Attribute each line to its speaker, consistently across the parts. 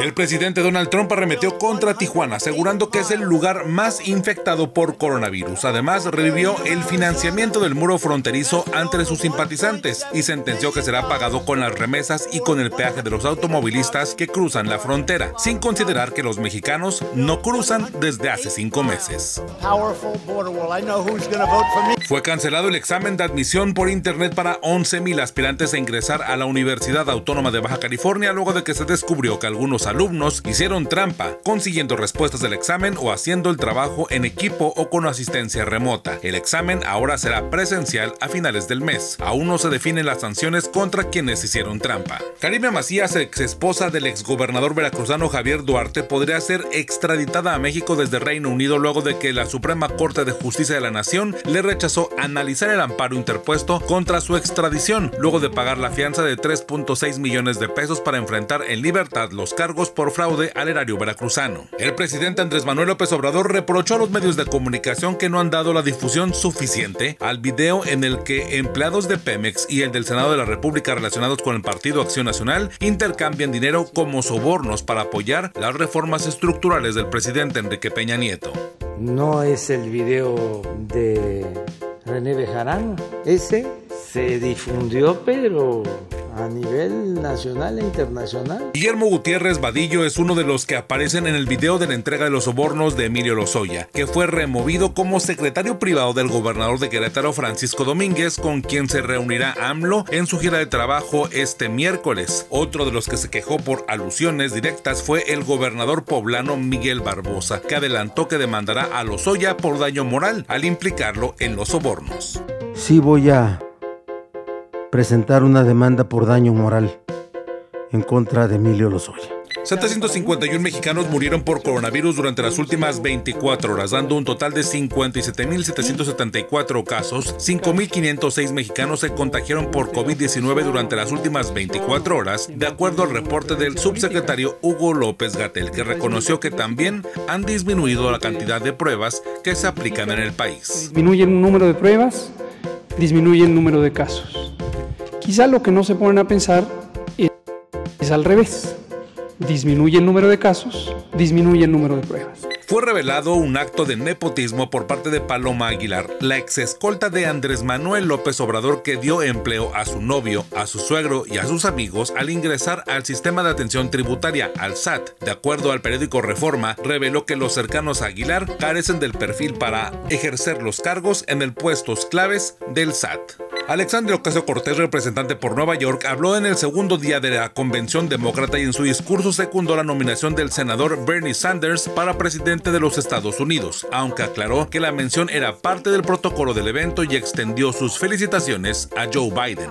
Speaker 1: El presidente Donald Trump arremetió contra Tijuana, asegurando que es el lugar más infectado por coronavirus. Además, revivió el financiamiento del muro fronterizo entre sus simpatizantes y sentenció que será pagado con las remesas y con el peaje de los automovilistas que cruzan la frontera, sin considerar que los mexicanos no cruzan desde hace cinco meses. Fue cancelado el examen de admisión por internet para 11.000 aspirantes a ingresar a la Universidad Autónoma de Baja California luego de que se descubrió que algunos alumnos hicieron trampa, consiguiendo respuestas del examen o haciendo el trabajo en equipo o con asistencia remota. El examen ahora será presencial a finales del mes. Aún no se definen las sanciones contra quienes hicieron trampa. Karime Macías, ex esposa del exgobernador veracruzano Javier Duarte, podría ser extraditada a México desde Reino Unido luego de que la Suprema Corte de Justicia de la Nación le rechazó analizar el amparo interpuesto contra su extradición, luego de pagar la fianza de 3.6 millones de pesos para enfrentar en libertad los cargos por fraude al erario veracruzano. El presidente Andrés Manuel López Obrador reprochó a los medios de comunicación que no han dado la difusión suficiente al video en el que empleados de Pemex y el del Senado de la República relacionados con el Partido Acción Nacional intercambian dinero como sobornos para apoyar las reformas estructurales del presidente Enrique Peña Nieto.
Speaker 2: No es el video de René Bejarano, ese se difundió pero a nivel nacional e internacional.
Speaker 1: Guillermo Gutiérrez Vadillo es uno de los que aparecen en el video de la entrega de los sobornos de Emilio Lozoya, que fue removido como secretario privado del gobernador de Querétaro Francisco Domínguez, con quien se reunirá AMLO en su gira de trabajo este miércoles. Otro de los que se quejó por alusiones directas fue el gobernador poblano Miguel Barbosa, que adelantó que demandará a Lozoya por daño moral al implicarlo en los sobornos.
Speaker 2: Sí voy a presentar una demanda por daño moral en contra de Emilio Lozoya.
Speaker 1: 751 mexicanos murieron por coronavirus durante las últimas 24 horas, dando un total de 57.774 casos. 5.506 mexicanos se contagiaron por COVID-19 durante las últimas 24 horas, de acuerdo al reporte del subsecretario Hugo López Gatel, que reconoció que también han disminuido la cantidad de pruebas que se aplican en el país.
Speaker 3: Disminuye el número de pruebas, disminuye el número de casos. Quizá lo que no se ponen a pensar es, al revés. Disminuye el número de casos, disminuye el número de pruebas
Speaker 1: fue revelado un acto de nepotismo por parte de Paloma Aguilar, la ex escolta de Andrés Manuel López Obrador que dio empleo a su novio, a su suegro y a sus amigos al ingresar al sistema de atención tributaria, al SAT. De acuerdo al periódico Reforma, reveló que los cercanos a Aguilar carecen del perfil para ejercer los cargos en el puestos claves del SAT. Alexandre Ocasio Cortés, representante por Nueva York, habló en el segundo día de la convención demócrata y en su discurso secundó la nominación del senador Bernie Sanders para presidente de los Estados Unidos, aunque aclaró que la mención era parte del protocolo del evento y extendió sus felicitaciones a Joe Biden.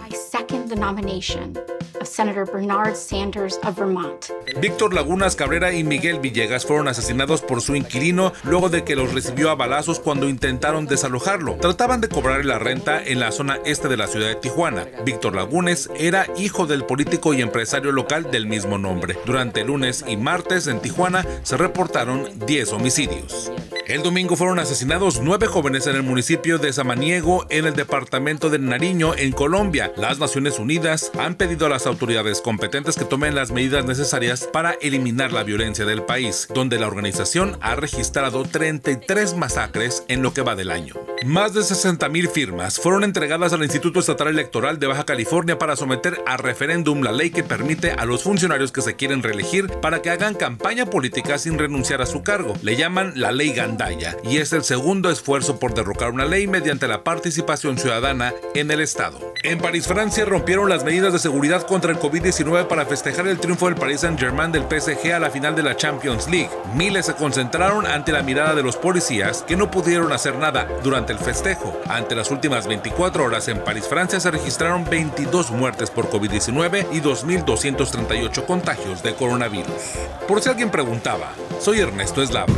Speaker 1: Víctor Lagunas Cabrera y Miguel Villegas fueron asesinados por su inquilino luego de que los recibió a balazos cuando intentaron desalojarlo. Trataban de cobrar la renta en la zona este de la ciudad de Tijuana. Víctor Lagunes era hijo del político y empresario local del mismo nombre. Durante lunes y martes en Tijuana se reportaron 10 homicidios. El domingo fueron asesinados nueve jóvenes en el municipio de Samaniego, en el departamento de Nariño, en Colombia. Las Naciones Unidas han pedido a las autoridades competentes que tomen las medidas necesarias para eliminar la violencia del país, donde la organización ha registrado 33 masacres en lo que va del año. Más de 60.000 firmas fueron entregadas al Instituto Estatal Electoral de Baja California para someter a referéndum la ley que permite a los funcionarios que se quieren reelegir para que hagan campaña política sin renunciar a su cargo. Le llaman la ley Gandhi y es el segundo esfuerzo por derrocar una ley mediante la participación ciudadana en el Estado. En París, Francia, rompieron las medidas de seguridad contra el COVID-19 para festejar el triunfo del Paris Saint-Germain del PSG a la final de la Champions League. Miles se concentraron ante la mirada de los policías que no pudieron hacer nada durante el festejo. Ante las últimas 24 horas en París, Francia, se registraron 22 muertes por COVID-19 y 2.238 contagios de coronavirus. Por si alguien preguntaba, soy Ernesto Eslava.